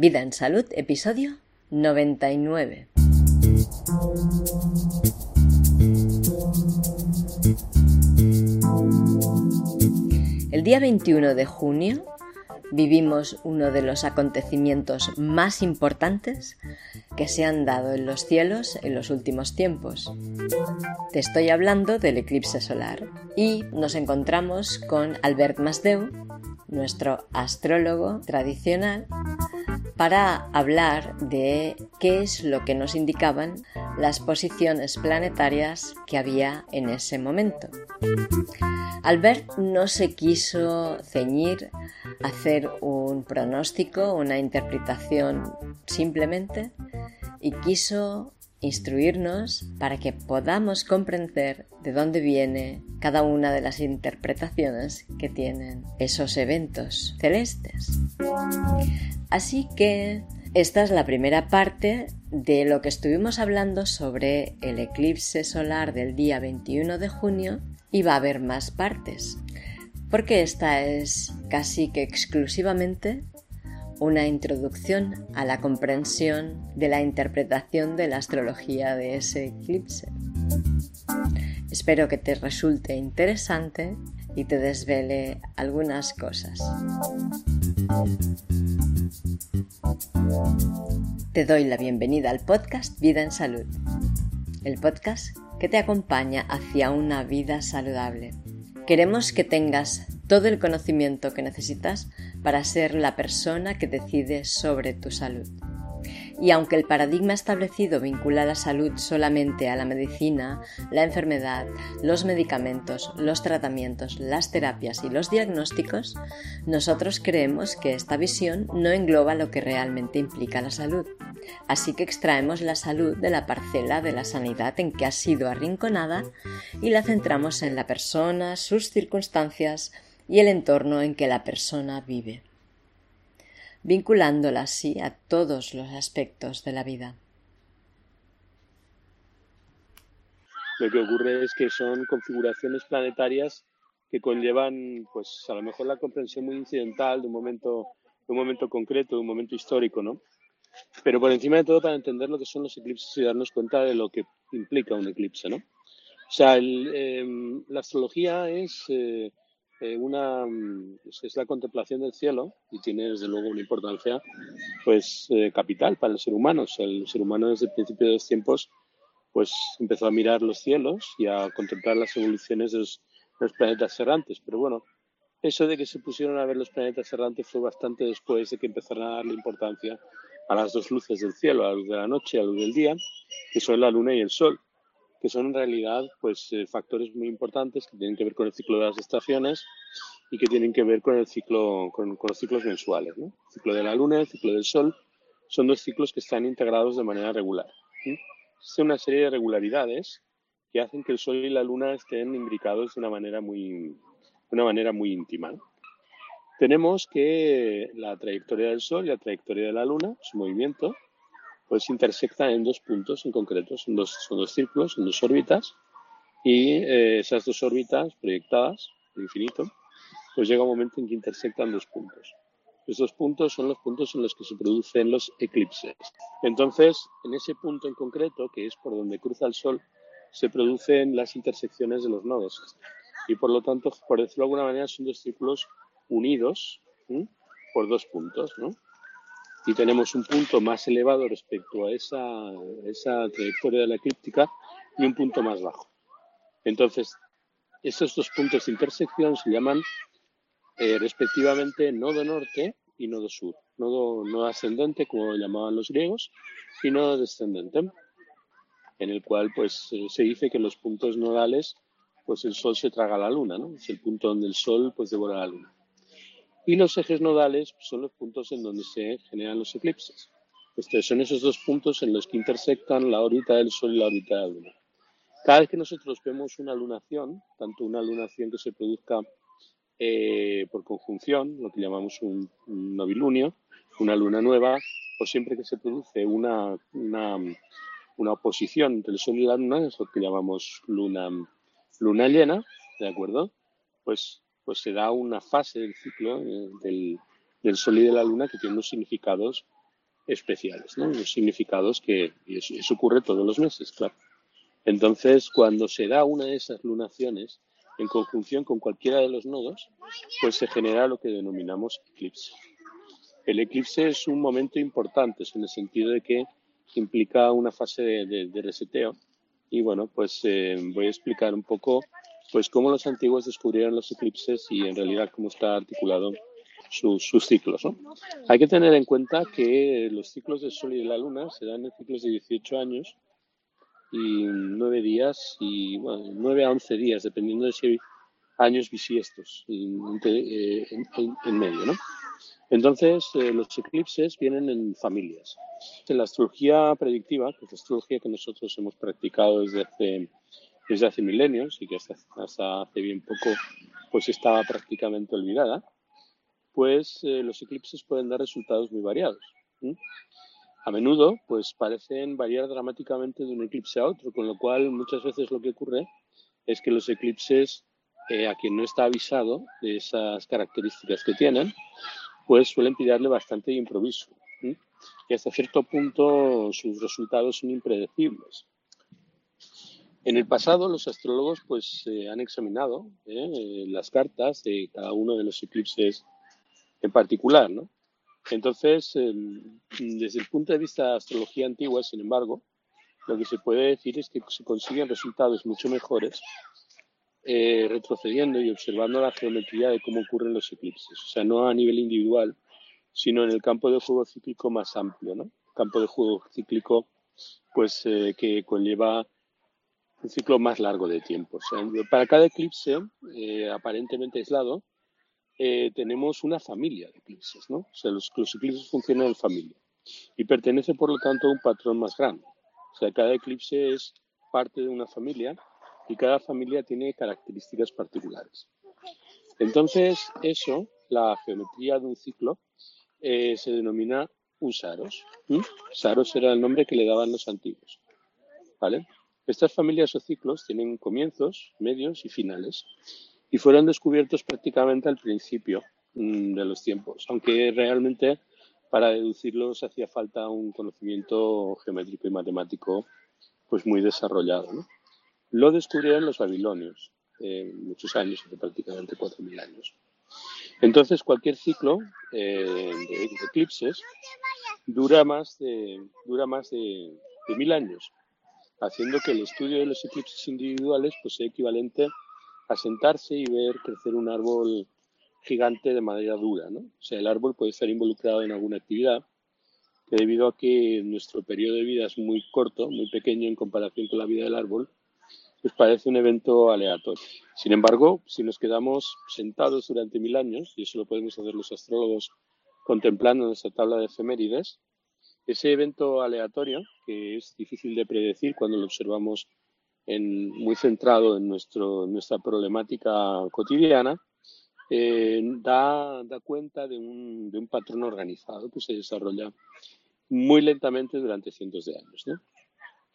Vida en Salud, episodio 99. El día 21 de junio vivimos uno de los acontecimientos más importantes que se han dado en los cielos en los últimos tiempos. Te estoy hablando del eclipse solar y nos encontramos con Albert Masdeu, nuestro astrólogo tradicional, para hablar de qué es lo que nos indicaban las posiciones planetarias que había en ese momento. Albert no se quiso ceñir a hacer un pronóstico, una interpretación simplemente, y quiso instruirnos para que podamos comprender de dónde viene cada una de las interpretaciones que tienen esos eventos celestes. Así que esta es la primera parte de lo que estuvimos hablando sobre el eclipse solar del día 21 de junio y va a haber más partes, porque esta es casi que exclusivamente una introducción a la comprensión de la interpretación de la astrología de ese eclipse. Espero que te resulte interesante y te desvele algunas cosas. Te doy la bienvenida al podcast Vida en Salud, el podcast que te acompaña hacia una vida saludable. Queremos que tengas todo el conocimiento que necesitas para ser la persona que decide sobre tu salud. Y aunque el paradigma establecido vincula la salud solamente a la medicina, la enfermedad, los medicamentos, los tratamientos, las terapias y los diagnósticos, nosotros creemos que esta visión no engloba lo que realmente implica la salud. Así que extraemos la salud de la parcela de la sanidad en que ha sido arrinconada y la centramos en la persona, sus circunstancias, y el entorno en que la persona vive, vinculándola así a todos los aspectos de la vida. Lo que ocurre es que son configuraciones planetarias que conllevan, pues, a lo mejor la comprensión muy incidental de un momento, de un momento concreto, de un momento histórico, ¿no? Pero por encima de todo para entender lo que son los eclipses y darnos cuenta de lo que implica un eclipse, ¿no? O sea, em, la astrología es eh, eh, una mm, es la contemplación del cielo y tiene desde luego una importancia pues eh, capital para el ser humano. el ser humano desde el principio de los tiempos pues empezó a mirar los cielos y a contemplar las evoluciones de los, planetas errantes. Pero bueno, eso de que se pusieron a ver los planetas errantes fue bastante después de que empezaron a darle importancia a las dos luces del cielo, a la luz de la noche y a la luz del día, que son la luna y el sol que son en realidad pues, eh, factores muy importantes que tienen que ver con el ciclo de las estaciones y que tienen que ver con, el ciclo, con, los ciclos mensuales. ¿no? El ciclo de la luna, el ciclo del sol, son dos ciclos que están integrados de manera regular. Existe una serie de regularidades que hacen que el sol y la luna estén imbricados de una manera muy, de una manera muy íntima. Tenemos que la trayectoria del sol y la trayectoria de la luna, su movimiento, pues intersectan en dos puntos en concreto, son dos, son dos círculos, son dos órbitas, y eh, esas dos órbitas proyectadas, al infinito, pues llega un momento en que intersectan dos puntos. Esos puntos son los puntos en los que se producen los eclipses. Entonces, en ese punto en concreto, que es por donde cruza el Sol, se producen las intersecciones de los nodos. Y por lo tanto, por decirlo de alguna manera, son dos círculos unidos por dos puntos. ¿no? Y tenemos un punto más elevado respecto a esa, esa trayectoria de la eclíptica y un punto más bajo. Entonces, esos dos puntos de intersección se llaman eh, respectivamente nodo norte y nodo sur. Nodo, nodo ascendente, como llamaban los griegos, y nodo descendente, en el cual pues eh, se dice que los puntos nodales, pues el sol se traga la luna, ¿no? Es el punto donde el sol pues devora la luna. Y los ejes nodales son los puntos en donde se generan los eclipses. Estos son esos dos puntos en los que intersectan la órbita del Sol y la órbita de la Luna. Cada vez que nosotros vemos una lunación, tanto una lunación que se produzca eh, por conjunción, lo que llamamos un, novilunio, una luna nueva, o siempre que se produce una, una, una, oposición entre el Sol y la Luna, es lo que llamamos luna, luna llena, ¿de acuerdo? Pues pues se da una fase del ciclo eh, del, Sol y de la Luna que tiene unos significados especiales, ¿no? Unos significados que y eso, ocurre todos los meses, claro. Entonces, cuando se da una de esas lunaciones en conjunción con cualquiera de los nodos, pues se genera lo que denominamos eclipse. El eclipse es un momento importante, en el sentido de que implica una fase de, reseteo. Y bueno, pues eh, voy a explicar un poco pues cómo los antiguos descubrieron los eclipses y en realidad cómo está articulado sus ciclos. Hay que tener en cuenta que los ciclos del Sol y de la Luna se dan en ciclos de 18 años y 9 días y bueno, 9 a 11 días, dependiendo de si hay años bisiestos eh, en, medio. ¿no? Entonces, eh, los eclipses vienen en familias. En la astrología predictiva, que es la astrología que nosotros hemos practicado desde hace, desde hace milenios y que hasta, hace bien poco pues estaba prácticamente olvidada, pues eh, los eclipses pueden dar resultados muy variados. A menudo, pues parecen variar dramáticamente de un eclipse a otro, con lo cual muchas veces lo que ocurre es que los eclipses, eh, a quien no está avisado de esas características que tienen, pues suelen pillarle bastante de improviso. Y hasta cierto punto sus resultados son impredecibles. En el pasado los astrólogos pues eh, han examinado las cartas de cada uno de los eclipses en particular, ¿no? Entonces, desde el punto de vista de astrología antigua, sin embargo, lo que se puede decir es que se consiguen resultados mucho mejores eh, retrocediendo y observando la geometría de cómo ocurren los eclipses. O sea, no a nivel individual, sino en el campo de juego cíclico más amplio, ¿no? Campo de juego cíclico, pues, eh, que conlleva un ciclo más largo de tiempo. Para cada eclipse eh, aparentemente aislado, eh, tenemos una familia de eclipses, ¿no? O sea, los, eclipses funcionan en familia y pertenece, por lo tanto, a un patrón más grande. O sea, cada eclipse es parte de una familia y cada familia tiene características particulares. Entonces, eso, la geometría de un ciclo, eh, se denomina un saros. Saros era el nombre que le daban los antiguos. ¿Vale? Estas familias o ciclos tienen comienzos, medios y finales y fueron descubiertos prácticamente al principio mm, de los tiempos, aunque realmente para deducirlos hacía falta un conocimiento geométrico y matemático pues muy desarrollado. Lo descubrieron los babilonios, eh, muchos años, hace prácticamente 4.000 años. Entonces, cualquier ciclo eh, de, eclipses dura más de, dura más de, de mil años, haciendo que el estudio de los eclipses individuales pues, sea equivalente a sentarse y ver crecer un árbol gigante de madera dura, ¿no? O sea, el árbol puede estar involucrado en alguna actividad que debido a que nuestro periodo de vida es muy corto, muy pequeño en comparación con la vida del árbol, pues parece un evento aleatorio. Sin embargo, si nos quedamos sentados durante mil años, y eso lo podemos hacer los astrólogos contemplando nuestra tabla de efemérides, ese evento aleatorio, que es difícil de predecir cuando lo observamos muy centrado en nuestro, nuestra problemática cotidiana, eh, da, da, cuenta de un, de un, patrón organizado que se desarrolla muy lentamente durante cientos de años. ¿no?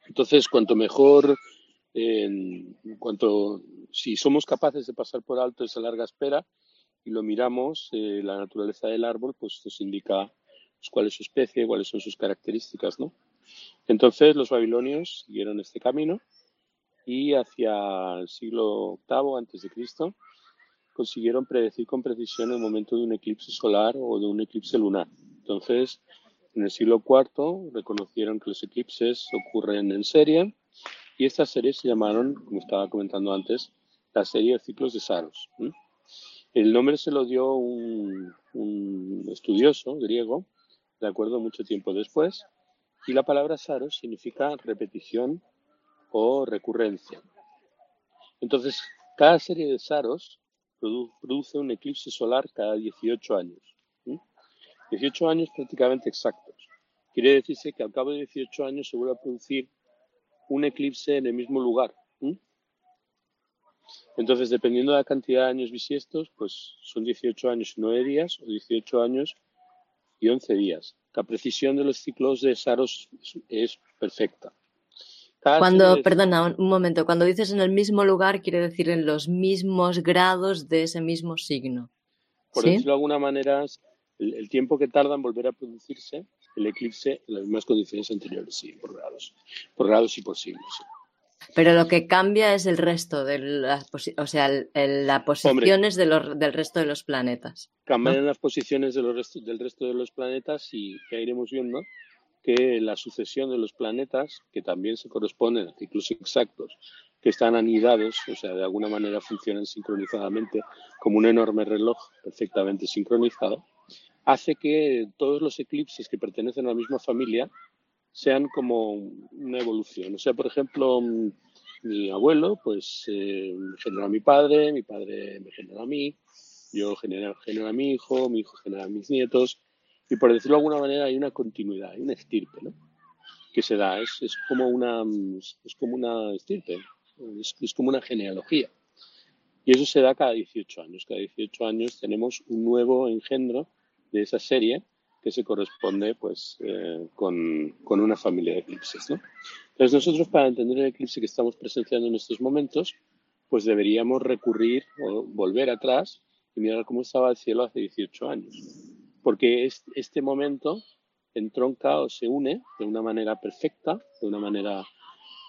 Entonces, cuanto mejor, en cuanto, si somos capaces de pasar por alto esa larga espera y lo miramos, eh, la naturaleza del árbol pues nos indica cuál es su especie, cuáles son sus características. ¿no? Entonces, los babilonios siguieron este camino y hacia el siglo VIII antes de Cristo consiguieron predecir con precisión el momento de un eclipse solar o de un eclipse lunar. Entonces, en el siglo IV reconocieron que los eclipses ocurren en serie y estas series se llamaron, como estaba comentando antes, la serie de ciclos de Saros. El nombre se lo dio un, un estudioso griego, de acuerdo, mucho tiempo después, y la palabra Saros significa repetición o recurrencia. Entonces, cada serie de saros produce un eclipse solar cada 18 años. 18 años prácticamente exactos. Quiere decirse que al cabo de 18 años se vuelve a producir un eclipse en el mismo lugar. Entonces, dependiendo de la cantidad de años bisiestos, pues son 18 años y 9 días o 18 años y 11 días. La precisión de los ciclos de Saros es perfecta. Cuando, perdona, un momento, cuando dices en el mismo lugar, quiere decir en los mismos grados de ese mismo signo. Por decirlo de alguna manera, el, tiempo que tarda en volver a producirse el eclipse en las mismas condiciones anteriores, sí, por grados, por grados y por siglos. Pero lo que cambia es el resto de las, o sea, las posiciones del resto de los planetas. Cambian las posiciones de los del resto de los planetas y ya iremos viendo que la sucesión de los planetas, que también se corresponden a ciclos exactos, que están anidados, o sea, de alguna manera funcionan sincronizadamente como un enorme reloj perfectamente sincronizado, hace que todos los eclipses que pertenecen a la misma familia sean como una evolución. O sea, por ejemplo, mi abuelo, pues eh, me genera a mi padre, mi padre me genera a mí, yo genero, genero a mi hijo, mi hijo genera a mis nietos, y por decirlo de alguna manera hay una continuidad, hay una estirpe, ¿no? Que se da, es, es como una es como una estirpe, es, es como una genealogía. Y eso se da cada 18 años. Cada 18 años tenemos un nuevo engendro de esa serie que se corresponde pues eh, con, con, una familia de eclipses. ¿no? Entonces nosotros para entender el eclipse que estamos presenciando en estos momentos, pues deberíamos recurrir o volver atrás y mirar cómo estaba el cielo hace 18 años. Porque este momento entronca o se une de una manera perfecta, de una manera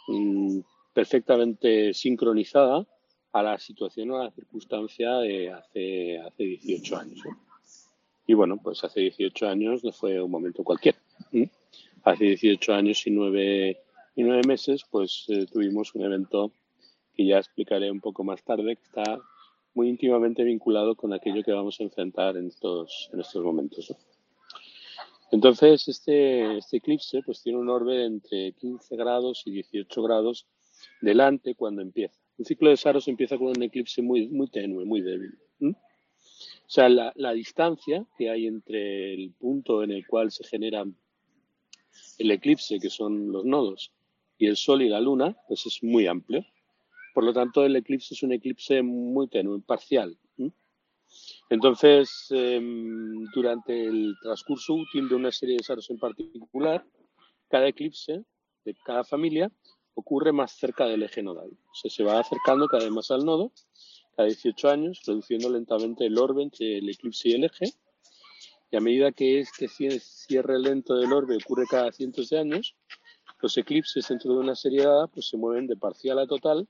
mm, perfectamente sincronizada a la situación o a la circunstancia de hace, hace 18 años. Y bueno, pues hace 18 años no fue un momento cualquiera. Hace 18 años y nueve, y nueve meses, pues eh, tuvimos un evento que ya explicaré un poco más tarde, que está muy íntimamente vinculado con aquello que vamos a enfrentar en estos, en estos momentos. Entonces, este, este eclipse pues tiene un orbe entre 15 grados y 18 grados delante cuando empieza. Un ciclo de Saros empieza con un eclipse muy, muy tenue, muy débil. O sea, la, distancia que hay entre el punto en el cual se genera el eclipse, que son los nodos, y el Sol y la Luna, pues es muy amplio. Por lo tanto, el eclipse es un eclipse muy tenue, parcial. Entonces, em, durante el transcurso útil de una serie de saros en particular, cada eclipse de cada familia ocurre más cerca del eje nodal. O sea, se va acercando cada vez más al nodo cada 18 años, reduciendo lentamente el orbe entre el eclipse y el eje. Y a medida que este cierre lento del orbe ocurre cada cientos de años, los eclipses dentro de una serie dada pues, se mueven de parcial a total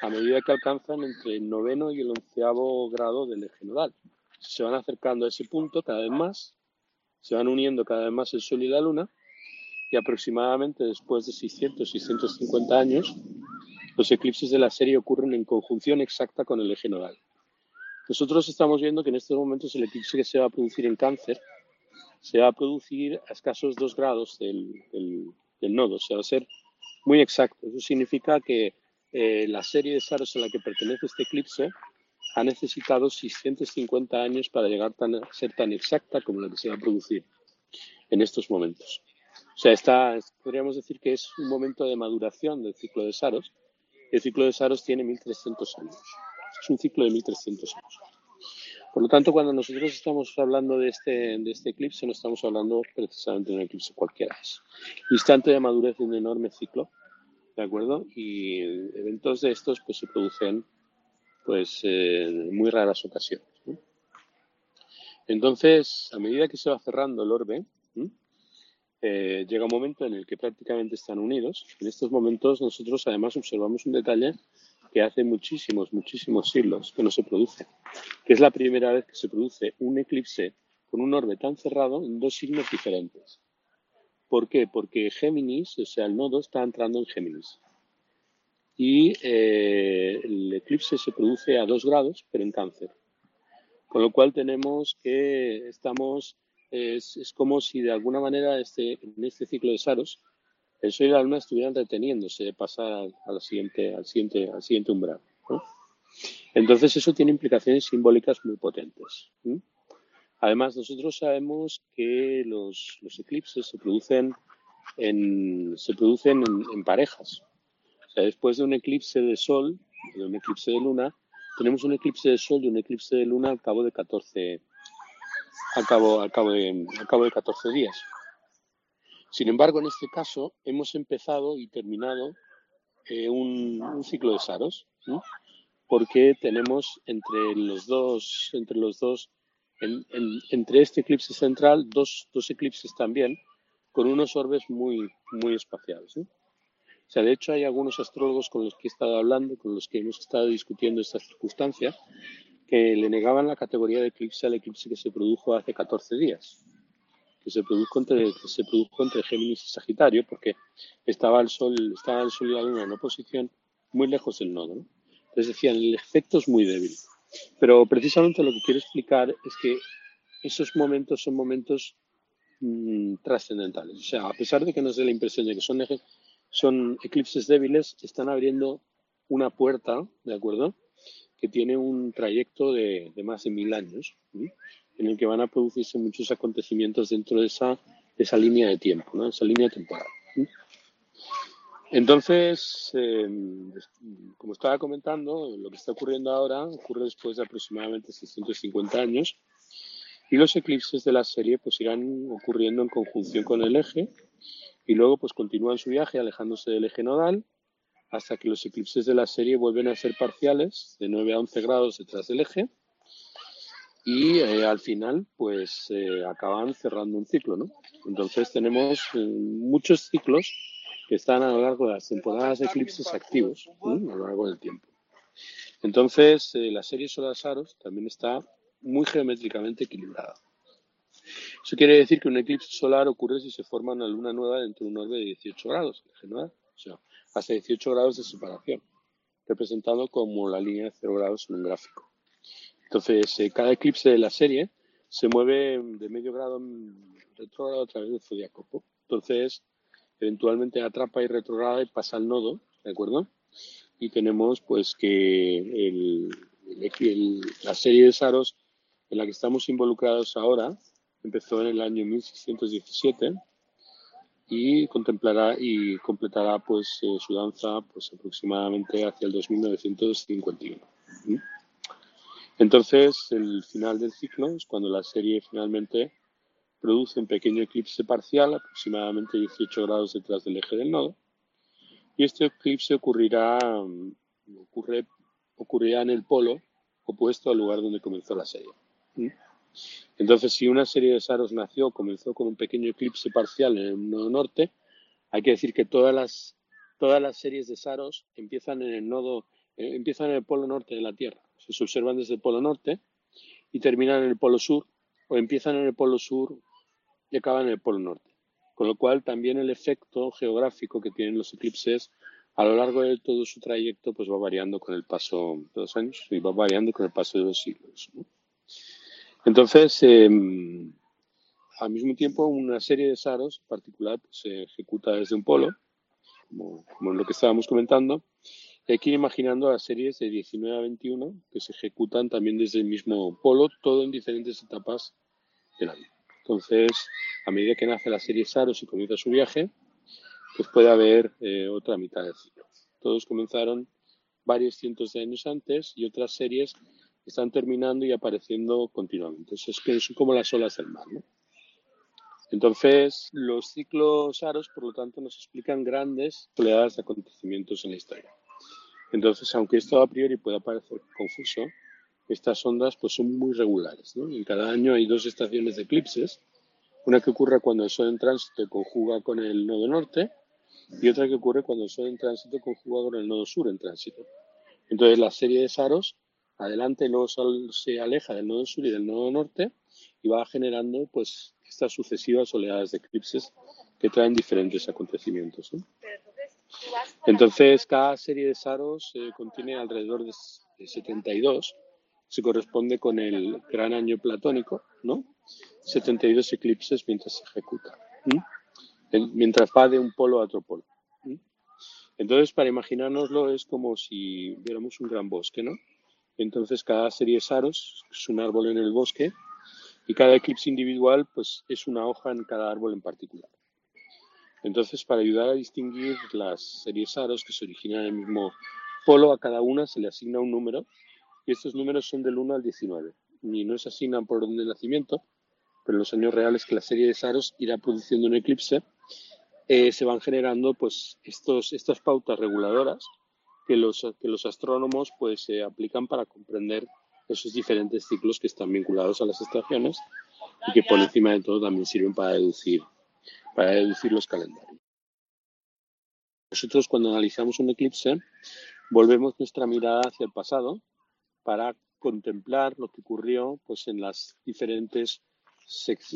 a medida que alcanzan entre el noveno y el onceavo grado del eje nodal. Se van acercando a ese punto cada vez más, se van uniendo cada vez más el Sol y la Luna, y aproximadamente después de 600, 650 años, los eclipses de la serie ocurren en conjunción exacta con el eje nodal. Nosotros estamos viendo que en estos momentos el eclipse que se va a producir en cáncer se va a producir a escasos dos grados del, nodo, o sea, va a ser muy exacto. Eso significa que eh, la serie de saros a la que pertenece este eclipse ha necesitado 650 años para llegar a ser tan exacta como la que se va a producir en estos momentos. O sea, está, podríamos decir que es un momento de maduración del ciclo de Saros el ciclo de Saros tiene 1300 años. Es un ciclo de 1300 años. Por lo tanto, cuando nosotros estamos hablando de este, de este eclipse, no estamos hablando precisamente de un eclipse cualquiera. Es instante de madurez de un enorme ciclo, ¿de acuerdo? Y eventos de estos pues, se producen pues, en muy raras ocasiones. Entonces, a medida que se va cerrando el orbe, eh, llega un momento en el que prácticamente están unidos. En estos momentos nosotros además observamos un detalle que hace muchísimos, muchísimos siglos que no se produce, que es la primera vez que se produce un eclipse con un orbe tan cerrado en dos signos diferentes. ¿Por qué? Porque Géminis, o sea, el nodo está entrando en Géminis. Y eh, el eclipse se produce a dos grados, pero en cáncer. Con lo cual tenemos que estamos es, como si de alguna manera este, en este ciclo de Saros el Sol y la Luna estuvieran reteniéndose de pasar a, la siguiente, al, siguiente, al siguiente umbral. Entonces eso tiene implicaciones simbólicas muy potentes. Además, nosotros sabemos que los, eclipses se producen en, se producen en, en, parejas. O sea, después de un eclipse de Sol, de un eclipse de Luna, tenemos un eclipse de Sol y un eclipse de Luna al cabo de 14, al cabo, al cabo, de, al cabo de 14 días. Sin embargo, en este caso hemos empezado y terminado eh, un, ciclo de Saros, porque tenemos entre los dos, entre los dos, entre este eclipse central, dos, dos eclipses también con unos orbes muy, muy espaciales. O sea, de hecho hay algunos astrólogos con los que he estado hablando, con los que hemos estado discutiendo esta circunstancia, que le negaban la categoría de eclipse al eclipse que se produjo hace 14 días, que se produjo entre, se produjo entre Géminis y Sagitario, porque estaba el Sol, estaba el Sol y la Luna en oposición muy lejos del nodo. Entonces decían, el efecto es muy débil. Pero precisamente lo que quiero explicar es que esos momentos son momentos mm, trascendentales. O sea, a pesar de que nos dé la impresión de que son, son eclipses débiles, están abriendo una puerta, ¿de acuerdo? Que tiene un trayecto de, más de mil años, en el que van a producirse muchos acontecimientos dentro de esa, esa línea de tiempo, ¿no? esa línea temporal. Entonces, em, como estaba comentando, lo que está ocurriendo ahora ocurre después de aproximadamente 650 años y los eclipses de la serie pues irán ocurriendo en conjunción con el eje y luego pues continúan su viaje alejándose del eje nodal hasta que los eclipses de la serie vuelven a ser parciales de 9 a 11 grados detrás del eje y eh, al final pues eh, acaban cerrando un ciclo, ¿no? Entonces tenemos eh, muchos ciclos que están a lo largo de las temporadas de eclipses activos a lo largo del tiempo. Entonces, la serie Solar Saros también está muy geométricamente equilibrada. Eso quiere decir que un eclipse solar ocurre si se forma una luna nueva dentro de un orbe de 18 grados, o sea, hasta 18 grados de separación, representado como la línea de 0 grados en un gráfico. Entonces, eh, cada eclipse de la serie se mueve de medio grado retrógrado a través del zodiaco. Entonces, eventualmente atrapa y retrograda y pasa al nodo, ¿de acuerdo? Y tenemos pues que el, la serie de Saros en la que estamos involucrados ahora empezó en el año 1617 y contemplará y completará pues eh, su danza pues aproximadamente hacia el 2951. Entonces, el final del ciclo es cuando la serie finalmente produce un pequeño eclipse parcial, aproximadamente 18 grados detrás del eje del nodo, y este eclipse ocurrirá, mm, ocurrirá en el polo opuesto al lugar donde comenzó la serie. Entonces, si una serie de Saros nació, comenzó con un pequeño eclipse parcial en el nodo norte, hay que decir que todas las, todas las series de Saros empiezan en el nodo, eh, empiezan en el polo norte de la Tierra. Se observan desde el polo norte y terminan en el polo sur, o empiezan en el polo sur y acaba en el Polo Norte. Con lo cual también el efecto geográfico que tienen los eclipses a lo largo de todo su trayecto pues va variando con el paso de los años y va variando con el paso de los siglos. Entonces, em, al mismo tiempo, una serie de saros particular pues, se ejecuta desde un polo, como, lo que estábamos comentando, y ir imaginando las series de 19 a 21 que se ejecutan también desde el mismo polo, todo en diferentes etapas del año. Entonces, a medida que nace la serie Saros y comienza su viaje, pues puede haber eh, otra mitad del ciclo. Todos comenzaron varios cientos de años antes y otras series están terminando y apareciendo continuamente. Es que son como las olas del mar. ¿no? Entonces, los ciclos Saros, por lo tanto, nos explican grandes oleadas de acontecimientos en la historia. Entonces, aunque esto a priori pueda parecer confuso, estas ondas pues son muy regulares. En cada año hay dos estaciones de eclipses, una que ocurre cuando el Sol en tránsito conjuga con el nodo norte y otra que ocurre cuando el Sol en tránsito conjuga con el nodo sur en tránsito. Entonces la serie de Saros, adelante el nodo Sol se aleja del nodo sur y del nodo norte y va generando pues estas sucesivas oleadas de eclipses que traen diferentes acontecimientos. Entonces cada serie de Saros eh, contiene alrededor de 72 se corresponde con el gran año platónico, ¿no? 72 eclipses mientras se ejecuta, mientras va de un polo a otro polo. Entonces, para imaginárnoslo, es como si viéramos un gran bosque, ¿no? Entonces, cada serie de saros es un árbol en el bosque y cada eclipse individual, pues, es una hoja en cada árbol en particular. Entonces, para ayudar a distinguir las series saros que se originan en el mismo polo, a cada una se le asigna un número y estos números son del 1 al 19. Y no se asignan por orden de nacimiento, pero en los años reales que la serie de Saros irá produciendo un eclipse, eh, se van generando pues estos, estas pautas reguladoras que los, que los astrónomos pues se aplican para comprender esos diferentes ciclos que están vinculados a las estaciones y que por encima de todo también sirven para deducir, para deducir los calendarios. Nosotros cuando analizamos un eclipse volvemos nuestra mirada hacia el pasado para contemplar lo que ocurrió pues en las diferentes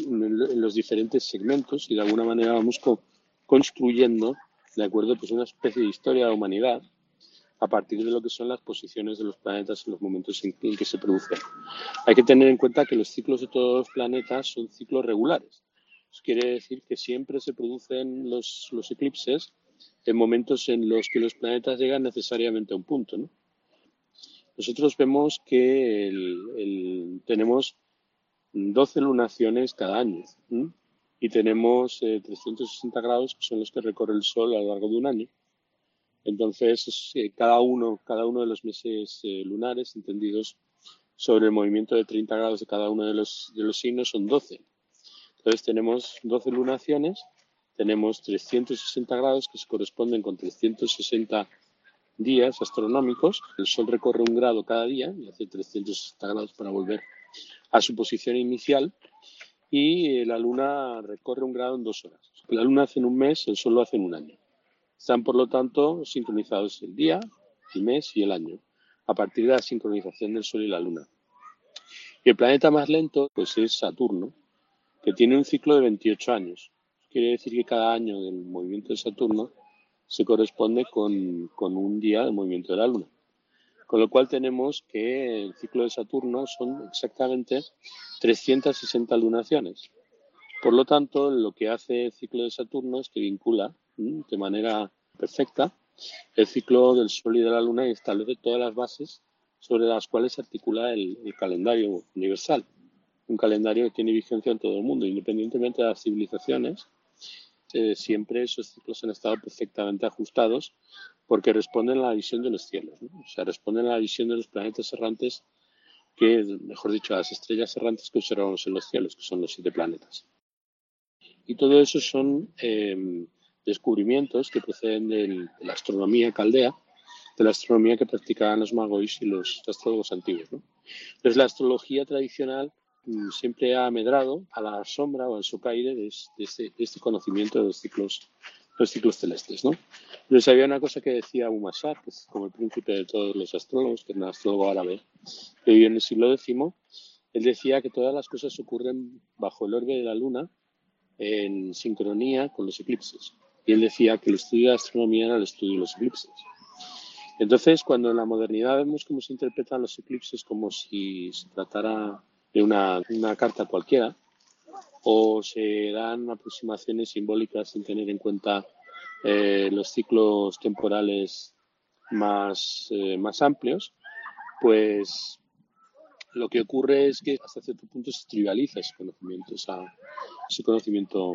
en los diferentes segmentos y de alguna manera vamos construyendo de acuerdo pues una especie de historia de la humanidad a partir de lo que son las posiciones de los planetas en los momentos en, que se producen. Hay que tener en cuenta que los ciclos de todos los planetas son ciclos regulares. Quiere decir que siempre se producen los, eclipses en momentos en los que los planetas llegan necesariamente a un punto. ¿no? Nosotros vemos que tenemos 12 lunaciones cada año y tenemos 360 eh, grados que son los que recorre el Sol a lo largo de un año. Entonces, eh, cada, uno, cada uno de los meses eh, lunares, entendidos sobre el movimiento de 30 grados de cada uno de los, signos, son 12. Entonces, tenemos 12 lunaciones, tenemos 360 grados que se corresponden con 360 días astronómicos. El Sol recorre un grado cada día y hace 360 grados para volver a su posición inicial. Y eh, la Luna recorre un grado en dos horas. La Luna hace en un mes, el Sol lo hace en un año. Están, por lo tanto, sincronizados el día, el mes y el año, a partir de la sincronización del Sol y la Luna. Y el planeta más lento, pues es Saturno, que tiene un ciclo de 28 años. Quiere decir que cada año del movimiento de Saturno se corresponde con, con un día del movimiento de la Luna. Con lo cual tenemos que el ciclo de Saturno son exactamente 360 lunaciones. Por lo tanto, lo que hace el ciclo de Saturno es que vincula de manera perfecta el ciclo del Sol y de la Luna y establece todas las bases sobre las cuales se articula el, calendario universal. Un calendario que tiene vigencia en todo el mundo, independientemente de las civilizaciones siempre esos ciclos han estado perfectamente ajustados porque responden a la visión de los cielos, o sea, responden a la visión de los planetas errantes, que, mejor dicho, a las estrellas errantes que observamos en los cielos, que son los siete planetas. Y todo eso son eh, descubrimientos que proceden de la astronomía caldea, de la astronomía que practicaban los magos y los astrólogos antiguos. ¿no? Entonces, la astrología tradicional Mm, siempre ha medrado a la sombra o al socaire de, este, conocimiento de los ciclos, los ciclos celestes. ¿no? Entonces había una cosa que decía Umashar, que es como el príncipe de todos los astrólogos, que era un astrólogo árabe, que vivió en el siglo X. Él decía que todas las cosas ocurren bajo el orbe de la luna en sincronía con los eclipses. Y él decía que el estudio de astronomía era el estudio de los eclipses. Entonces, cuando en la modernidad vemos cómo se interpretan los eclipses como si se tratara de una, carta cualquiera, o se dan aproximaciones simbólicas sin tener en cuenta eh, los ciclos temporales más, eh, más amplios, pues lo que ocurre es que hasta cierto punto se trivializa ese conocimiento, ese conocimiento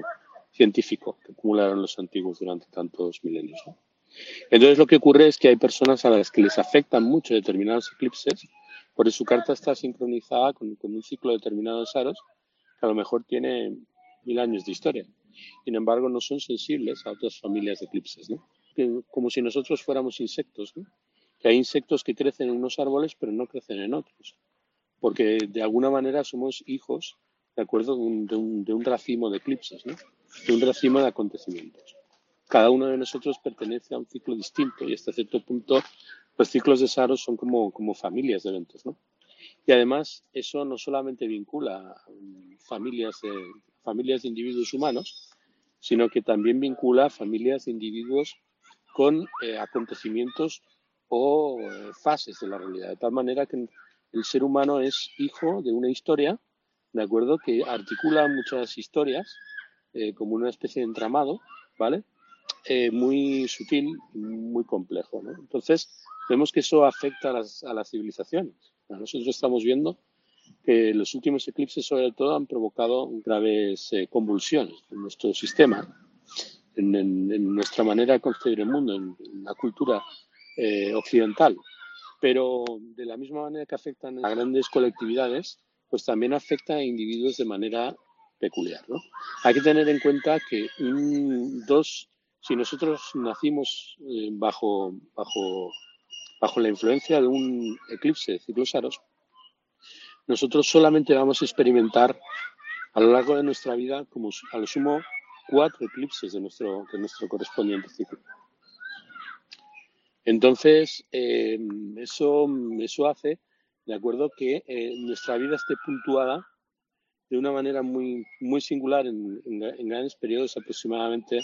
científico que acumularon los antiguos durante tantos milenios. Entonces lo que ocurre es que hay personas a las que les afectan mucho determinados eclipses por eso su carta está sincronizada con, un ciclo determinado de Saros que a lo mejor tiene mil años de historia. Sin embargo, no son sensibles a otras familias de eclipses, ¿no? como si nosotros fuéramos insectos, ¿no? que hay insectos que crecen en unos árboles pero no crecen en otros, porque de alguna manera somos hijos, de acuerdo, de un, racimo de eclipses, ¿no? De un racimo de acontecimientos. Cada uno de nosotros pertenece a un ciclo distinto y hasta cierto punto los ciclos de Saros son como, como familias de eventos, ¿no? Y además eso no solamente vincula familias de, familias de individuos humanos, sino que también vincula familias de individuos con eh, acontecimientos o eh, fases de la realidad, de tal manera que el ser humano es hijo de una historia, ¿de acuerdo? Que articula muchas historias eh, como una especie de entramado, ¿vale? muy sutil, muy complejo. Entonces, vemos que eso afecta a las, a las civilizaciones. Nosotros estamos viendo que los últimos eclipses, sobre todo, han provocado graves eh, convulsiones en nuestro sistema, en, nuestra manera de construir el mundo, en, la cultura eh, occidental. Pero de la misma manera que afectan a grandes colectividades, pues también afecta a individuos de manera peculiar. ¿no? Hay que tener en cuenta que dos, si nosotros nacimos eh, bajo, bajo bajo la influencia de un eclipse de ciclos aros, nosotros solamente vamos a experimentar a lo largo de nuestra vida, como a lo sumo, cuatro eclipses de nuestro, de nuestro correspondiente ciclo. Entonces, eh, eso, eso hace, de acuerdo, que eh, nuestra vida esté puntuada de una manera muy, muy singular en, grandes periodos, aproximadamente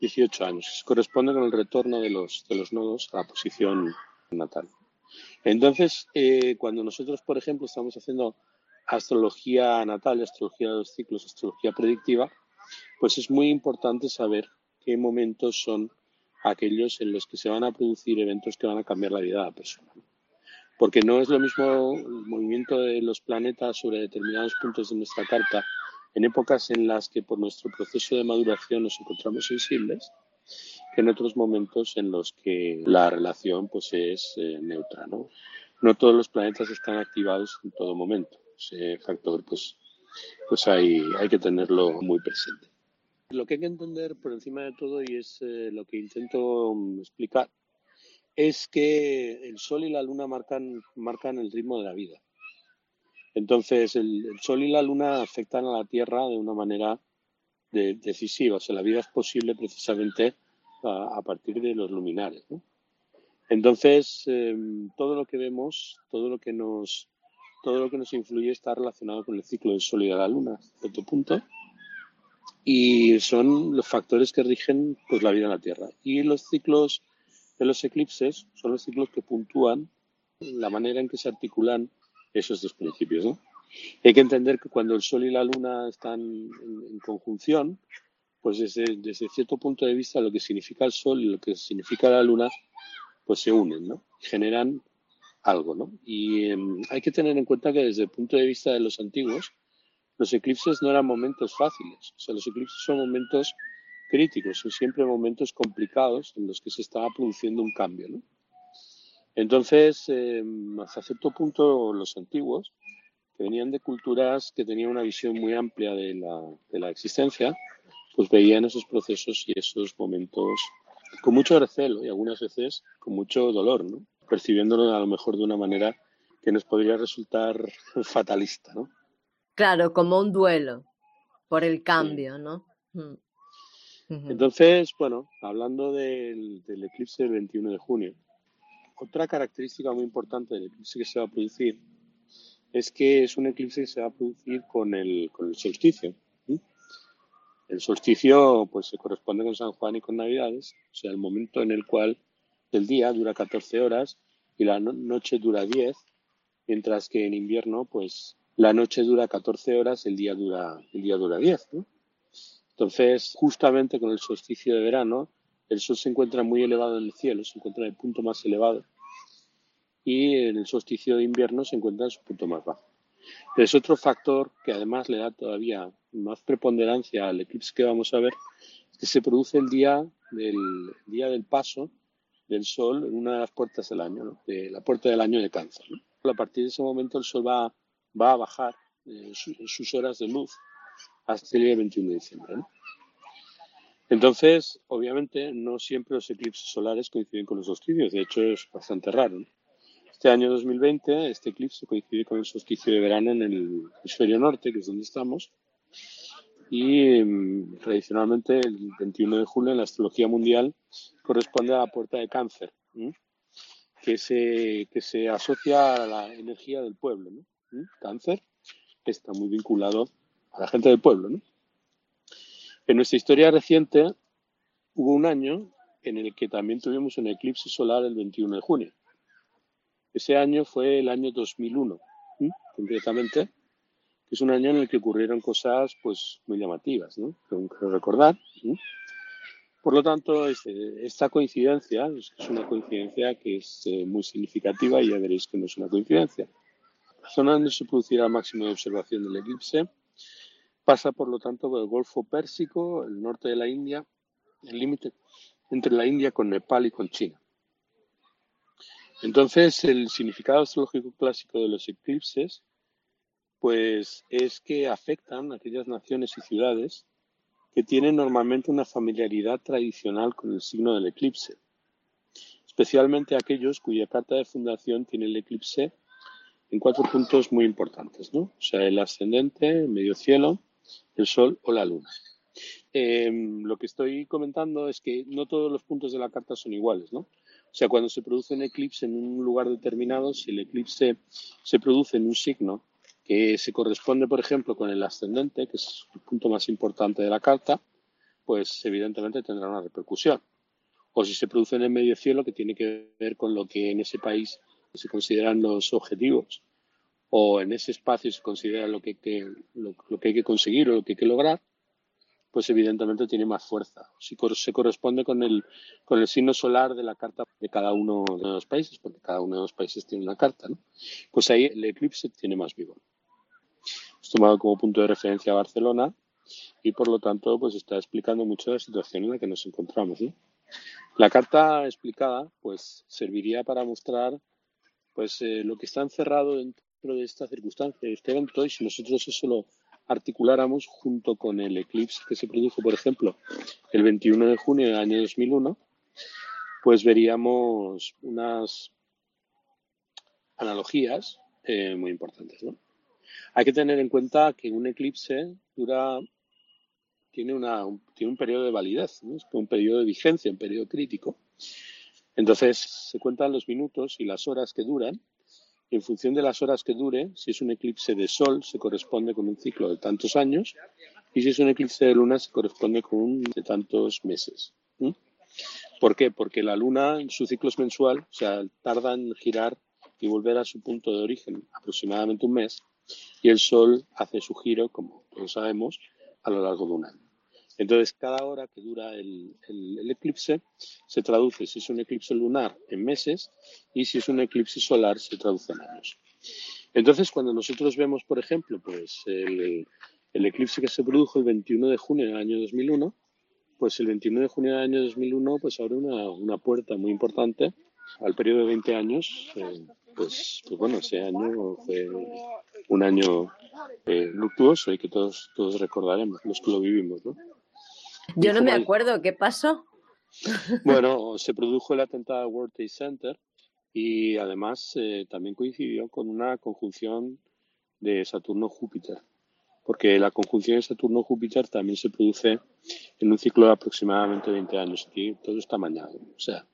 18 años. Corresponde con el retorno de los, de los nodos a la posición natal. Entonces, eh, cuando nosotros, por ejemplo, estamos haciendo astrología natal, astrología de los ciclos, astrología predictiva, pues es muy importante saber qué momentos son aquellos en los que se van a producir eventos que van a cambiar la vida de la persona. Porque no es lo mismo el movimiento de los planetas sobre determinados puntos de nuestra carta en épocas en las que por nuestro proceso de maduración nos encontramos sensibles que en otros momentos en los que la relación pues es eh, neutra, ¿no? No todos los planetas están activados en todo momento. Ese factor pues, pues hay, hay que tenerlo muy presente. Lo que hay que entender por encima de todo, y es eh, lo que intento mm, explicar, es que el Sol y la Luna marcan, marcan el ritmo de la vida. Entonces, el, Sol y la Luna afectan a la Tierra de una manera decisiva. O sea, la vida es posible precisamente a, partir de los luminares. Entonces, em, todo lo que vemos, todo lo que nos todo lo que nos influye está relacionado con el ciclo del Sol y de la Luna, hasta cierto punto y son los factores que rigen pues, la vida en la Tierra. Y los ciclos de los eclipses son los ciclos que puntúan la manera en que se articulan esos dos principios. ¿no? Hay que entender que cuando el Sol y la Luna están en, conjunción, pues desde, desde, cierto punto de vista lo que significa el Sol y lo que significa la Luna, pues se unen, ¿no? Generan algo, ¿no? Y em, hay que tener en cuenta que desde el punto de vista de los antiguos, los eclipses no eran momentos fáciles, o sea, los eclipses son momentos críticos, son siempre momentos complicados en los que se estaba produciendo un cambio. ¿no? Entonces, eh, hasta cierto punto, los antiguos, que venían de culturas que tenían una visión muy amplia de la, de la existencia, pues veían esos procesos y esos momentos con mucho recelo y algunas veces con mucho dolor, ¿no? percibiéndolo a lo mejor de una manera que nos podría resultar fatalista. ¿no? Claro, como un duelo por el cambio, ¿no? Mm. Entonces, bueno, hablando del, eclipse del 21 de junio, otra característica muy importante del eclipse que se va a producir es que es un eclipse que se va a producir con el, con el solsticio. El solsticio pues se corresponde con San Juan y con Navidades, o sea, el momento en el cual el día dura 14 horas y la noche dura 10, mientras que en invierno pues la noche dura 14 horas, el día dura, el día dura 10. Entonces, justamente con el solsticio de verano, el sol se encuentra muy elevado en el cielo, se encuentra en el punto más elevado, y en el solsticio de invierno se encuentra en su punto más bajo. es otro factor que además le da todavía más preponderancia al eclipse que vamos a ver, que se produce el día del, día del paso del Sol en una de las puertas del año, de la puerta del año de cáncer. A partir de ese momento el Sol va va a bajar eh, sus horas de luz hasta el día 21 de diciembre. Entonces, obviamente, no siempre los eclipses solares coinciden con los solsticios, de hecho es bastante raro. Este año 2020, este eclipse coincide con el solsticio de verano en el hemisferio norte, que es donde estamos, y mm, tradicionalmente el 21 de julio en la astrología mundial corresponde a la puerta de cáncer, que, se, que se asocia a la energía del pueblo. ¿no? cáncer, está muy vinculado a la gente del pueblo. En nuestra historia reciente hubo un año en el que también tuvimos un eclipse solar el 21 de junio. Ese año fue el año 2001, concretamente, que es un año en el que ocurrieron cosas pues muy llamativas, ¿no? Quiero recordar. Por lo tanto, este, esta coincidencia es una coincidencia que es eh, muy significativa y ya veréis que no es una coincidencia. La zona donde se producirá el máximo de observación del eclipse pasa, por lo tanto, por el Golfo Pérsico, el norte de la India, el límite entre la India con Nepal y con China. Entonces, el significado astrológico clásico de los eclipses, pues es que afectan a aquellas naciones y ciudades que tienen normalmente una familiaridad tradicional con el signo del eclipse, especialmente aquellos cuya carta de fundación tiene el eclipse en cuatro puntos muy importantes, ¿no? O sea, el ascendente, el medio cielo, el sol o la luna. Em, lo que estoy comentando es que no todos los puntos de la carta son iguales, ¿no? O sea, cuando se produce un eclipse en un lugar determinado, si el eclipse se produce en un signo que se corresponde, por ejemplo, con el ascendente, que es el punto más importante de la carta, pues evidentemente tendrá una repercusión. O si se produce en el medio cielo, que tiene que ver con lo que en ese país se consideran los objetivos, o en ese espacio se considera lo que, lo que hay que conseguir o lo que hay que lograr, pues evidentemente tiene más fuerza. Si se corresponde con el, con el signo solar de la carta de cada uno de los países, porque cada uno de los países tiene una carta, pues ahí el eclipse tiene más vigor. Es tomado como punto de referencia Barcelona y por lo tanto pues está explicando mucho la situación en la que nos encontramos. La carta explicada pues serviría para mostrar pues eh, lo que está encerrado dentro de esta circunstancia, este evento, y si nosotros eso lo articuláramos junto con el eclipse que se produjo, por ejemplo, el 21 de junio del año 2001, pues veríamos unas analogías eh, muy importantes. Hay que tener en cuenta que un eclipse dura, tiene, una, un, tiene un periodo de validez, un periodo de vigencia, un periodo crítico. Entonces se cuentan los minutos y las horas que duran en función de las horas que dure, si es un eclipse de sol, se corresponde con un ciclo de tantos años, y si es un eclipse de luna, se corresponde con un de tantos meses. ¿Por qué? Porque la luna, su ciclo es mensual, o sea, tarda en girar y volver a su punto de origen aproximadamente un mes, y el sol hace su giro, como todos sabemos, a lo largo de un año. Entonces, cada hora que dura el, eclipse se traduce, si es un eclipse lunar, en meses y si es un eclipse solar, se traduce en años. Entonces, cuando nosotros vemos, por ejemplo, pues el, eclipse que se produjo el 21 de junio del año 2001, pues el 21 de junio del año 2001 pues abre una, puerta muy importante al periodo de 20 años. Eh, pues, pues, bueno, ese año fue un año eh, luctuoso y que todos, todos recordaremos, los que lo vivimos, ¿no? Yo no me acuerdo, ¿qué pasó? Bueno, se produjo el atentado al World Trade Center y además eh, también coincidió con una conjunción de Saturno-Júpiter, porque la conjunción de Saturno-Júpiter también se produce en un ciclo de aproximadamente 20 años. Aquí todo está mañado. O sea,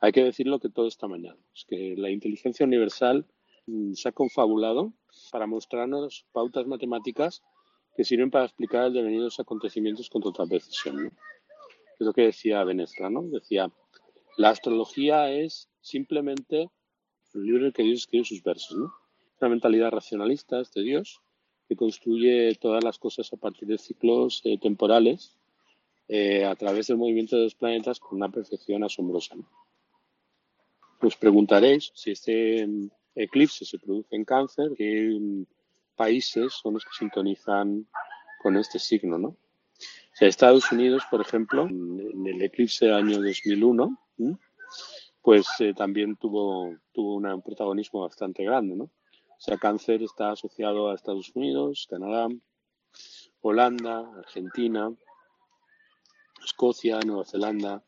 hay que decirlo que todo está mañado. Es que la inteligencia universal mm, se ha confabulado para mostrarnos pautas matemáticas que sirven para explicar el devenir de los acontecimientos con total precisión. Es lo que decía Benestra, ¿no? Decía, la astrología es simplemente el libro en el que Dios escribe sus versos, ¿no? Una mentalidad racionalista de Dios que construye todas las cosas a partir de ciclos eh, temporales eh, a través del movimiento de los planetas con una perfección asombrosa. ¿no? Os preguntaréis si este mm, eclipse se produce en cáncer, qué mm, países son los que sintonizan con este signo, ¿no? O Estados Unidos, por ejemplo, en el eclipse del año 2001, pues eh, también tuvo, tuvo un protagonismo bastante grande, ¿no? O sea, cáncer está asociado a Estados Unidos, Canadá, Holanda, Argentina, Escocia, Nueva Zelanda,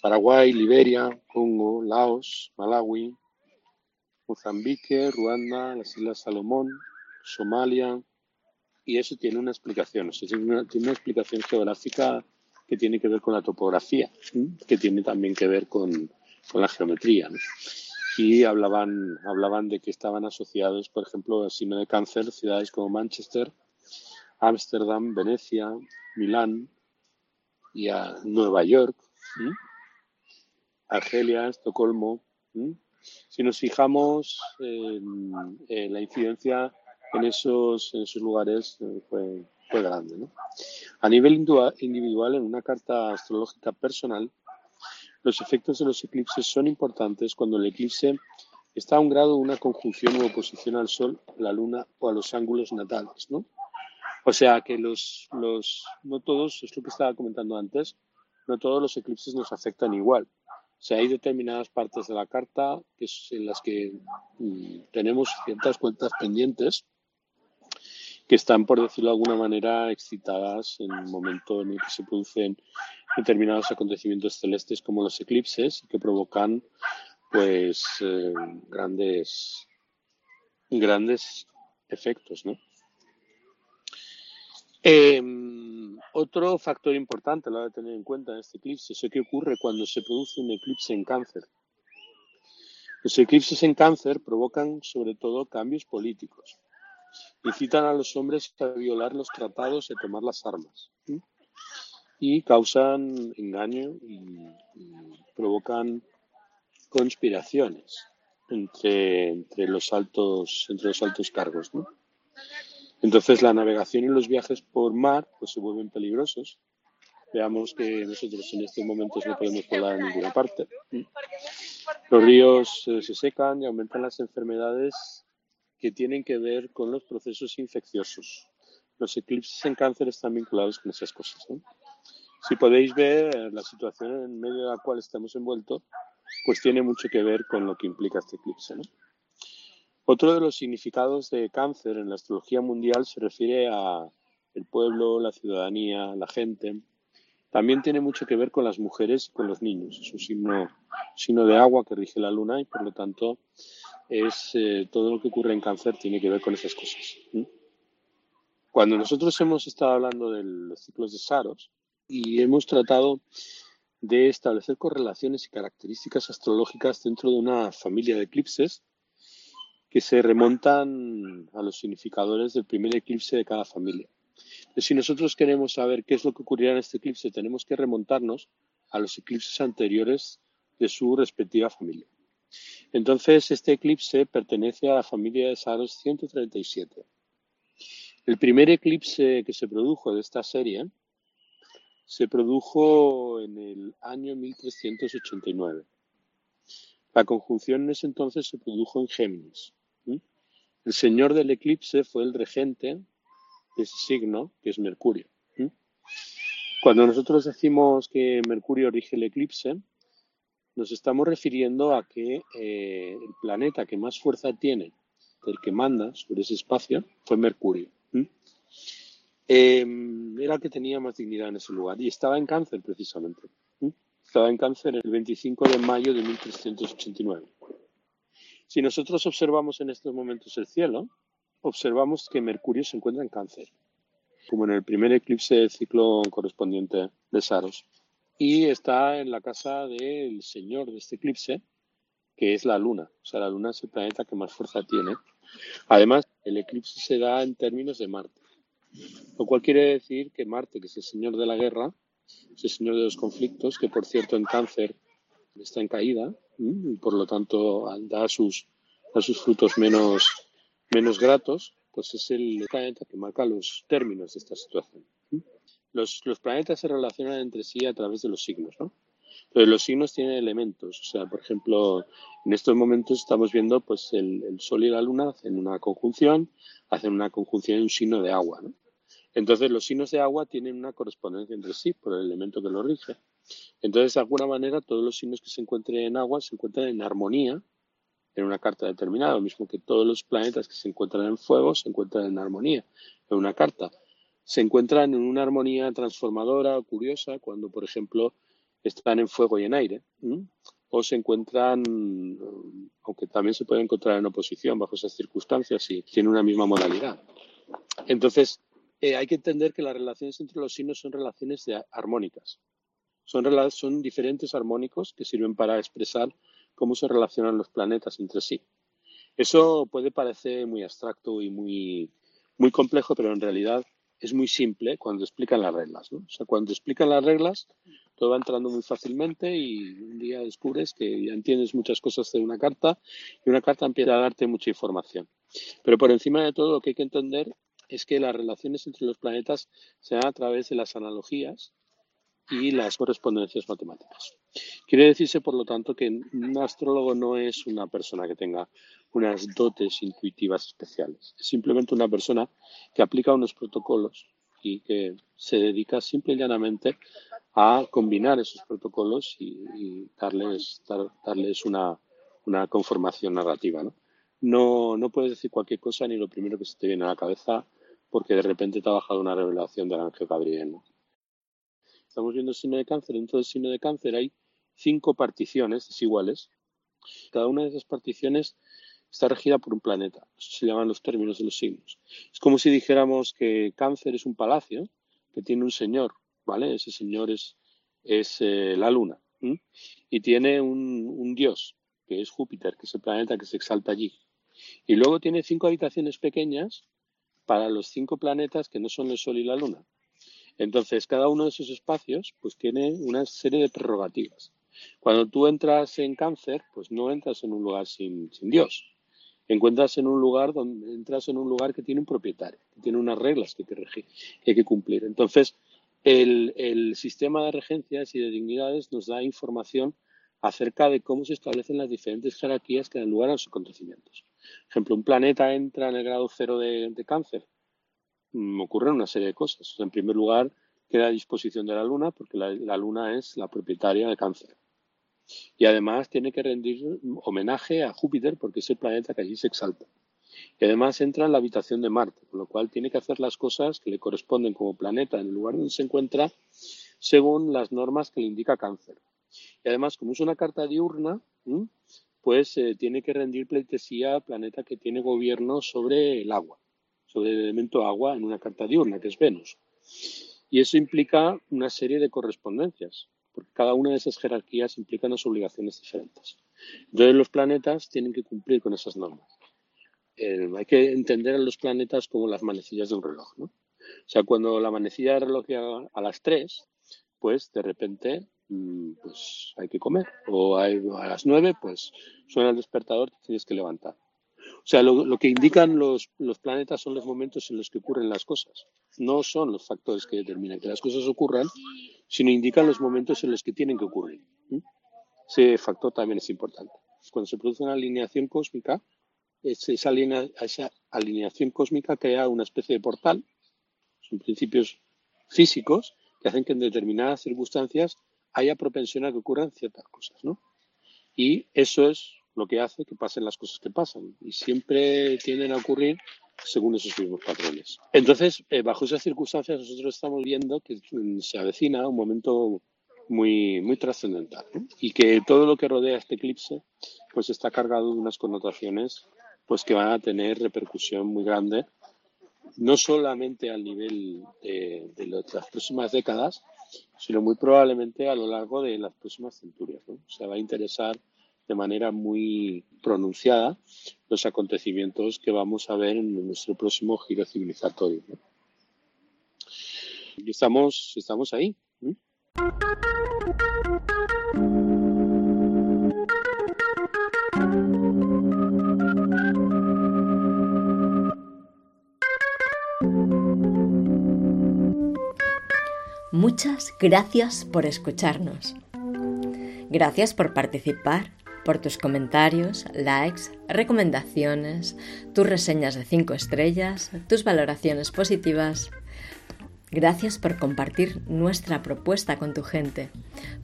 Paraguay, Liberia, Congo, Laos, Malawi, Mozambique, Ruanda, las Islas Salomón, Somalia, y eso tiene una explicación, tiene una, explicación geográfica que tiene que ver con la topografía, que tiene también que ver con, la geometría. Y hablaban, hablaban de que estaban asociados, por ejemplo, al signo de cáncer, ciudades como Manchester, Ámsterdam, Venecia, Milán y a Nueva York, Argelia, Estocolmo. Si nos fijamos en la incidencia en esos, en esos lugares eh, fue, fue grande. ¿no? A nivel individual, en una carta astrológica personal, los efectos de los eclipses son importantes cuando el eclipse está a un grado de una conjunción o oposición al Sol, la Luna o a los ángulos natales. ¿no? O sea que los, los, no todos, es lo que estaba comentando antes, no todos los eclipses nos afectan igual. O sea, hay determinadas partes de la carta que es en las que mm, tenemos ciertas cuentas pendientes que están, por decirlo de alguna manera, excitadas en el momento en el que se producen determinados acontecimientos celestes como los eclipses que provocan pues eh, grandes grandes efectos ¿no? Em, Otro factor importante a la de tener en cuenta en este eclipse es qué ocurre cuando se produce un eclipse en cáncer. Los eclipses en cáncer provocan sobre todo cambios políticos. Incitan a los hombres a violar los tratados y a tomar las armas. Y causan engaño y, provocan conspiraciones entre, los altos entre los altos cargos. Entonces la navegación y los viajes por mar pues se vuelven peligrosos. Veamos que nosotros en estos momentos no podemos volar a ninguna parte. Los ríos eh, se secan y aumentan las enfermedades que tienen que ver con los procesos infecciosos. Los eclipses en cáncer están vinculados con esas cosas. Si podéis ver eh, la situación en medio de la cual estamos envueltos, pues tiene mucho que ver con lo que implica este eclipse. Otro de los significados de cáncer en la astrología mundial se refiere a el pueblo, la ciudadanía, la gente. También tiene mucho que ver con las mujeres y con los niños. Es un signo de agua que rige la luna y por lo tanto es eh, todo lo que ocurre en cáncer tiene que ver con esas cosas. Cuando nosotros hemos estado hablando de los ciclos de Saros y hemos tratado de establecer correlaciones y características astrológicas dentro de una familia de eclipses, que se remontan a los significadores del primer eclipse de cada familia. si nosotros queremos saber qué es lo que ocurrirá en este eclipse, tenemos que remontarnos a los eclipses anteriores de su respectiva familia. Entonces, este eclipse pertenece a la familia de Saros 137. El primer eclipse que se produjo de esta serie se produjo en el año 1389. La conjunción en ese entonces se produjo en Géminis. El señor del eclipse fue el regente de ese signo, que es Mercurio. Cuando nosotros decimos que Mercurio rige el eclipse, nos estamos refiriendo a que eh, el planeta que más fuerza tiene, el que manda sobre ese espacio, fue Mercurio. Em, era el que tenía más dignidad en ese lugar y estaba en cáncer precisamente. Estaba en cáncer el 25 de mayo de 1389. Si nosotros observamos en estos momentos el cielo, observamos que Mercurio se encuentra en cáncer, como en el primer eclipse del ciclo correspondiente de Saros. Y está en la casa del señor de este eclipse, que es la Luna. O sea, la Luna es el planeta que más fuerza tiene. Además, el eclipse se da en términos de Marte. Lo cual quiere decir que Marte, que es el señor de la guerra, es el señor de los conflictos, que por cierto en cáncer está en caída, y por lo tanto da sus, sus frutos menos, menos gratos, pues es el planeta que marca los términos de esta situación. Los, los planetas se relacionan entre sí a través de los signos, ¿no? Pero los signos tienen elementos, o sea, por ejemplo, en estos momentos estamos viendo pues el, el Sol y la Luna hacen una conjunción, hacen una conjunción en un signo de agua, ¿no? Entonces los signos de agua tienen una correspondencia entre sí por el elemento que lo rige. Entonces, de alguna manera, todos los signos que se encuentren en agua se encuentran en armonía en una carta determinada, lo mismo que todos los planetas que se encuentran en fuego se encuentran en armonía en una carta. Se encuentran en una armonía transformadora curiosa cuando, por ejemplo, están en fuego y en aire. O se encuentran, aunque también se pueden encontrar en oposición bajo esas circunstancias y tienen una misma modalidad. Entonces, eh, hay que entender que las relaciones entre los signos son relaciones armónicas. Son, son diferentes armónicos que sirven para expresar cómo se relacionan los planetas entre sí. Eso puede parecer muy abstracto y muy, muy complejo, pero en realidad es muy simple cuando explican las reglas. ¿no? O sea, cuando explican las reglas, todo va entrando muy fácilmente y un día descubres que ya entiendes muchas cosas de una carta y una carta empieza a darte mucha información. Pero por encima de todo, lo que hay que entender es que las relaciones entre los planetas se dan a través de las analogías y las correspondencias matemáticas. Quiere decirse, por lo tanto, que un astrólogo no es una persona que tenga unas dotes intuitivas especiales. Es simplemente una persona que aplica unos protocolos y que se dedica simple y llanamente a combinar esos protocolos y, darles, darles una, una, conformación narrativa. ¿no? No, no puedes decir cualquier cosa ni lo primero que se te viene a la cabeza porque de repente te ha bajado una revelación del ángel Gabriel. Estamos viendo el signo de cáncer. Dentro del signo de cáncer hay cinco particiones desiguales. Cada una de esas particiones está regida por un planeta. Eso se llaman los términos de los signos. Es como si dijéramos que cáncer es un palacio que tiene un señor, ¿vale? Ese señor es, es eh, la luna. Y tiene un, un dios, que es Júpiter, que es el planeta que se exalta allí. Y luego tiene cinco habitaciones pequeñas para los cinco planetas que no son el Sol y la Luna. Entonces, cada uno de esos espacios pues tiene una serie de prerrogativas. Cuando tú entras en cáncer, pues no entras en un lugar sin, Dios. Encuentras en un lugar donde entras en un lugar que tiene un propietario, que tiene unas reglas que, que hay que cumplir. Entonces, el, el sistema de regencias y de dignidades nos da información acerca de cómo se establecen las diferentes jerarquías que dan lugar a los acontecimientos. Por ejemplo, un planeta entra en el grado cero de, cáncer. Mm, ocurren una serie de cosas. En primer lugar, queda a disposición de la Luna, porque la, Luna es la propietaria de cáncer. Y además tiene que rendir homenaje a Júpiter, porque es el planeta que allí se exalta. Y además entra en la habitación de Marte, con lo cual tiene que hacer las cosas que le corresponden como planeta en el lugar donde se encuentra, según las normas que le indica cáncer. Y además, como es una carta diurna, pues eh, tiene que rendir pleitesía al planeta que tiene gobierno sobre el agua, sobre el elemento agua en una carta diurna, que es Venus. Y eso implica una serie de correspondencias, porque cada una de esas jerarquías implica unas obligaciones diferentes. Entonces los planetas tienen que cumplir con esas normas. hay que entender a los planetas como las manecillas de un reloj. ¿no? O sea, cuando la manecilla del reloj llega a las 3, pues de repente Mm, pues hay que comer. O a las nueve, pues suena el despertador, tienes que levantar. O sea, lo, que indican los, los, planetas son los momentos en los que ocurren las cosas. No son los factores que determinan que las cosas ocurran, sino indican los momentos en los que tienen que ocurrir. Ese factor también es importante. Cuando se produce una alineación cósmica, esa, esa alineación cósmica crea una especie de portal. Son principios físicos que hacen que en determinadas circunstancias haya propensión a que ocurran ciertas cosas, ¿no? Y eso es lo que hace que pasen las cosas que pasan y siempre tienden a ocurrir según esos mismos patrones. Entonces, eh, bajo esas circunstancias, nosotros estamos viendo que se avecina un momento muy, muy trascendental y que todo lo que rodea este eclipse pues está cargado de unas connotaciones pues que van a tener repercusión muy grande no solamente al nivel de, de las próximas décadas, sino muy probablemente a lo largo de las próximas centurias. ¿no? O sea, va a interesar de manera muy pronunciada los acontecimientos que vamos a ver en nuestro próximo giro civilizatorio. Estamos, estamos ahí. Muchas gracias por escucharnos. Gracias por participar, por tus comentarios, likes, recomendaciones, tus reseñas de 5 estrellas, tus valoraciones positivas. Gracias por compartir nuestra propuesta con tu gente,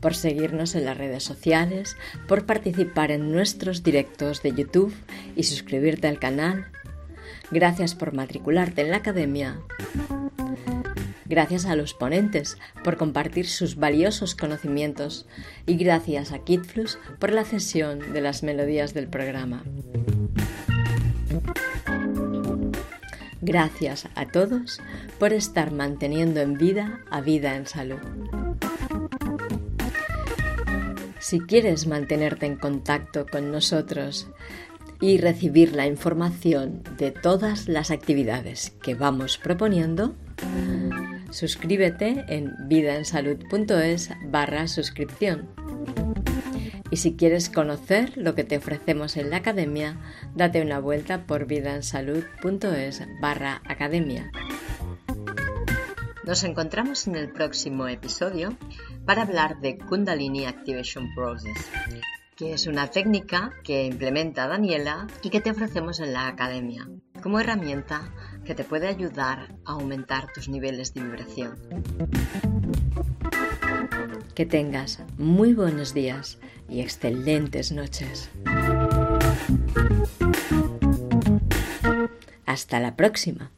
por seguirnos en las redes sociales, por participar en nuestros directos de YouTube y suscribirte al canal. Gracias por matricularte en la academia gracias a los ponentes por compartir sus valiosos conocimientos y gracias a Kitflux por la cesión de las melodías del programa. Gracias a todos por estar manteniendo en vida a vida en salud. Si quieres mantenerte en contacto con nosotros y recibir la información de todas las actividades que vamos proponiendo, suscríbete en vidaensalud.es barra suscripción. Y si quieres conocer lo que te ofrecemos en la academia, date una vuelta por vidaensalud.es barra academia. Nos encontramos en el próximo episodio para hablar de Kundalini Activation Process, que es una técnica que implementa Daniela y que te ofrecemos en la academia como herramienta que te puede ayudar a aumentar tus niveles de vibración. Que tengas muy buenos días y excelentes noches. Hasta la próxima.